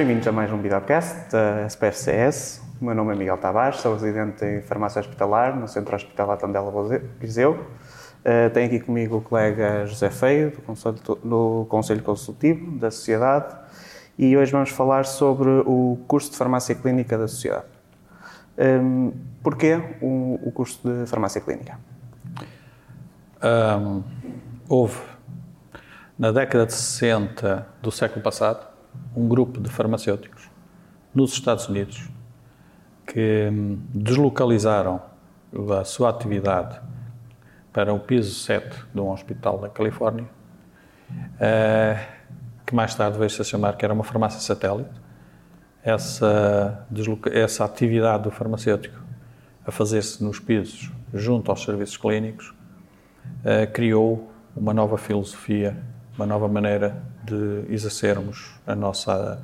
bem-vindos a mais um videocast da SPFCS. O meu nome é Miguel Tavares, sou residente em farmácia hospitalar no Centro Hospitalar Tondela Viseu. Uh, tenho aqui comigo o colega José Feio, do Conselho, do Conselho Consultivo da Sociedade, e hoje vamos falar sobre o curso de Farmácia Clínica da Sociedade. Um, porquê o, o, curso de Farmácia Clínica? Um, houve, na década de 60 do século passado, um grupo de farmacêuticos nos Estados Unidos que hum, deslocalizaram a sua atividade para o piso 7 de um hospital da Califórnia, uh, que mais tarde veio-se a chamar que era uma farmácia satélite. Essa, essa atividade do farmacêutico a fazer-se nos pisos junto aos serviços clínicos uh, criou uma nova filosofia, uma nova maneira de exercermos a nossa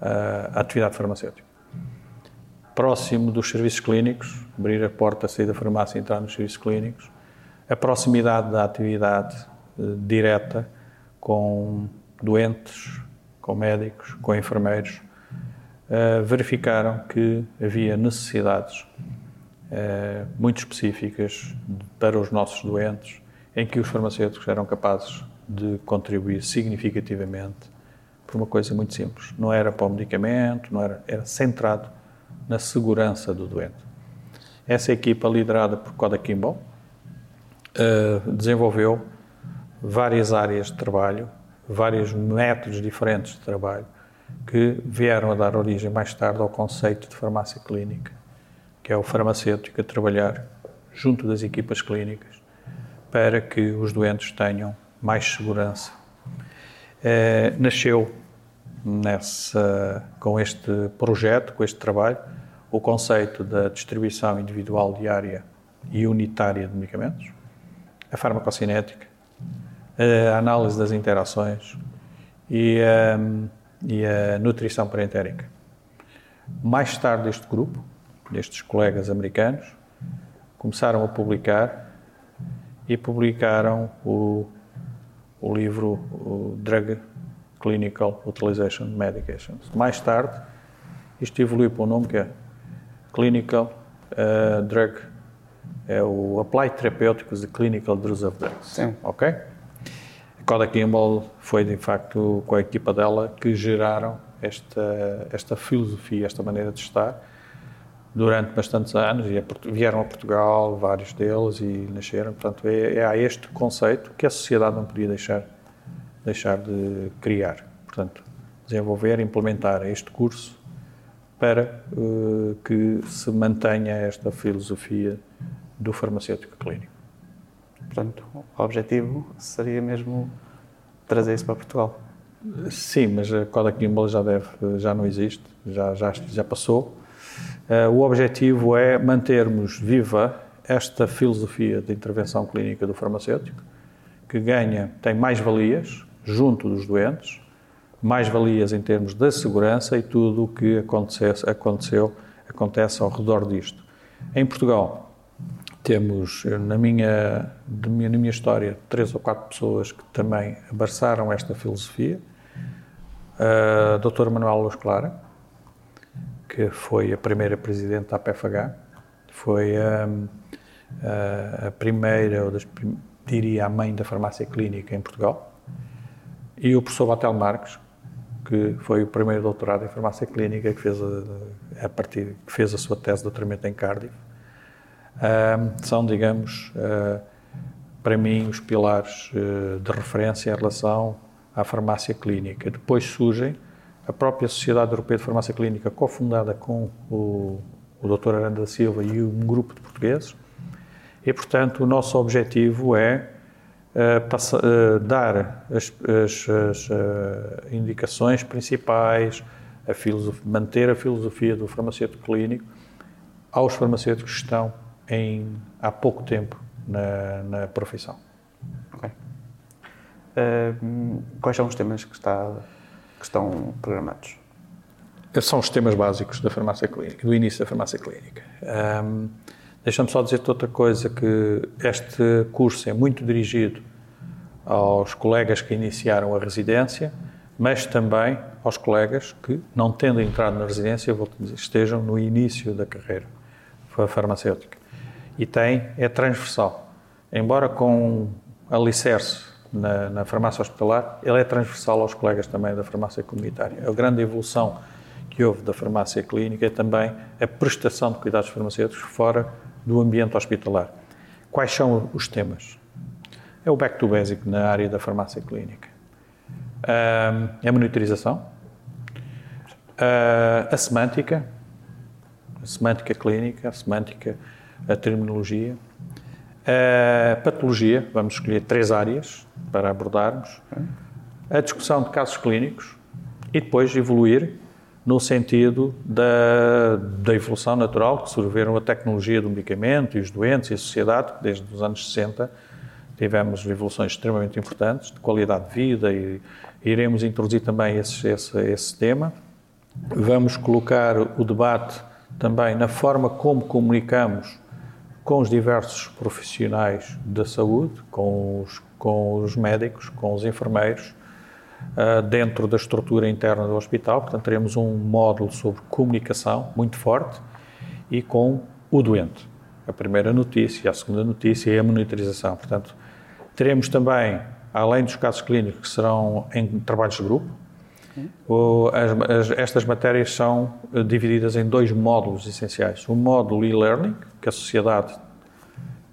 a atividade farmacêutica. Próximo dos serviços clínicos, abrir a porta, sair da farmácia e entrar nos serviços clínicos, a proximidade da atividade eh, direta com doentes, com médicos, com enfermeiros, eh, verificaram que havia necessidades eh, muito específicas para os nossos doentes, em que os farmacêuticos eram capazes de contribuir significativamente por uma coisa muito simples. Não era para o medicamento, não era, era centrado na segurança do doente. Essa equipa, liderada por Koda Kimball, uh, desenvolveu várias áreas de trabalho, vários métodos diferentes de trabalho, que vieram a dar origem mais tarde ao conceito de farmácia clínica, que é o farmacêutico a trabalhar junto das equipas clínicas para que os doentes tenham mais segurança. É, nasceu nessa, com este projeto, com este trabalho, o conceito da distribuição individual diária e unitária de medicamentos, a farmacocinética, a análise das interações e a, e a nutrição parentérica. Mais tarde, este grupo, destes colegas americanos, começaram a publicar e publicaram o o livro o Drug Clinical Utilization Medications. Mais tarde, isto evoluiu para um nome que é Clinical uh, Drug, é o Applied Therapeuticals de Clinical Drugs of Drugs. Sim. Ok? A Coda Kimball foi, de facto, com a equipa dela que geraram esta, esta filosofia, esta maneira de estar durante bastantes anos e vieram a Portugal, vários deles, e nasceram. Portanto, é, é a este conceito que a sociedade não podia deixar, deixar de criar. Portanto, desenvolver, implementar este curso para uh, que se mantenha esta filosofia do farmacêutico clínico. Portanto, o objetivo seria mesmo trazer isso para Portugal. Sim, mas a Kodak Gimbal já deve, já não existe, já, já, já passou. Uh, o objetivo é mantermos viva esta filosofia de intervenção clínica do farmacêutico, que ganha, tem mais valias junto dos doentes, mais valias em termos da segurança e tudo o que aconteceu, acontece ao redor disto. Em Portugal, temos, na minha, na minha história, três ou quatro pessoas que também abraçaram esta filosofia. A doutora Manuela Luz Clara, que foi a primeira presidente da PFH, foi a, a, a primeira, ou das, diria a mãe da farmácia clínica em Portugal, e o professor Batel Marques, que foi o primeiro doutorado em farmácia clínica, que fez a, a partir, que fez a sua tese de doutoramento em Cardiff. são, digamos, uh, para mim, os pilares uh, de referência em relação à farmácia clínica. Depois surgem a própria Sociedade Europeia de Farmácia Clínica, cofundada com o, o Dr. Aranda da Silva e um grupo de portugueses, e, portanto, o nosso objetivo é uh, uh, dar as, as, as uh, indicações principais, a manter a filosofia do farmacêutico clínico aos farmacêuticos que estão em, há pouco tempo na, na profissão. Okay. quais são os temas que está que estão programados? São os temas básicos da farmácia clínica, do início da farmácia clínica. Um, Deixa-me só dizer-te outra coisa, que este curso é muito dirigido aos colegas que iniciaram a residência, mas também aos colegas que, não tendo entrado na residência, estejam no início da carreira farmacêutica. E tem, é transversal. Embora com alicerce na, na farmácia hospitalar, ele é transversal aos colegas também da farmácia comunitária. A grande evolução que houve da farmácia clínica é também a prestação de cuidados farmacêuticos fora do ambiente hospitalar. Quais são os temas? É o back to basic na área da farmácia clínica a monitorização, a semântica, a semântica clínica, a semântica, a terminologia, a patologia, vamos escolher três áreas para abordarmos, a discussão de casos clínicos e depois evoluir no sentido da, da evolução natural que surgiram a tecnologia do medicamento e os doentes e a sociedade, desde os anos 60 tivemos evoluções extremamente importantes de qualidade de vida e iremos introduzir também esse, esse, esse tema. Vamos colocar o debate também na forma como comunicamos com os diversos profissionais da saúde, com os, com os médicos, com os enfermeiros, uh, dentro da estrutura interna do hospital. Portanto, teremos um módulo sobre comunicação muito forte e com o doente. A primeira notícia, a segunda notícia e a monitorização. Portanto, teremos também além dos casos clínicos que serão em trabalhos de grupo, as, as, estas matérias são eh, divididas em dois módulos essenciais. O módulo e-learning, que a sociedade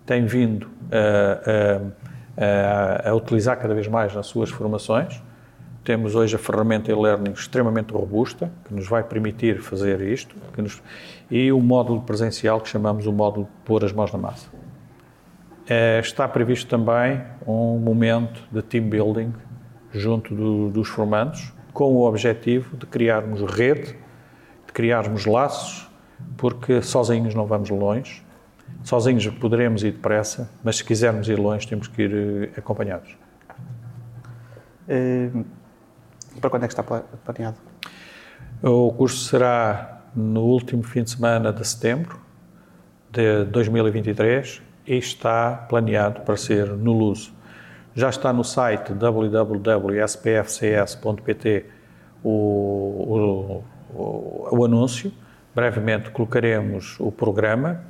tem vindo a, a, a, a, utilizar cada vez mais nas suas formações. Temos hoje a ferramenta e-learning extremamente robusta, que nos vai permitir fazer isto, nos, e o módulo presencial, que chamamos o módulo pôr as mãos na massa. É, está previsto também um momento de team building junto do, dos formandos, com o objetivo de criarmos rede, de criarmos laços, porque sozinhos não vamos longe. Sozinhos poderemos ir depressa, mas se quisermos ir longe, temos que ir eh, acompanhados. E, para quando é que está planeado? O curso será no último fim de semana de setembro de 2023 e está planeado para ser no Luso. Já está no site www.spfcs.pt o, o, o, anúncio. Brevemente colocaremos o programa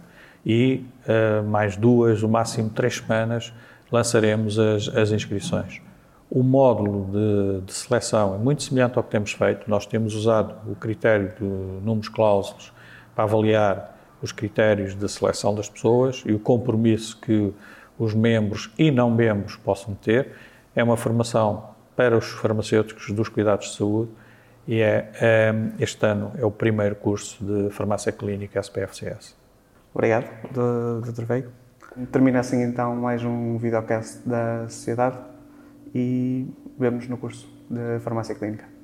e uh, mais duas, o máximo três semanas, lançaremos as, as inscrições. O módulo de, de, seleção é muito semelhante ao que temos feito. Nós temos usado o critério de números clausos para avaliar os critérios de seleção das pessoas e o compromisso que os membros e não membros possam ter. É uma formação para os farmacêuticos dos cuidados de saúde e é, é este ano é o primeiro curso de farmácia clínica SPFCS. Obrigado, Dr. Veio. Termina assim então mais um videocast da Sociedade e vemos no curso de farmácia clínica.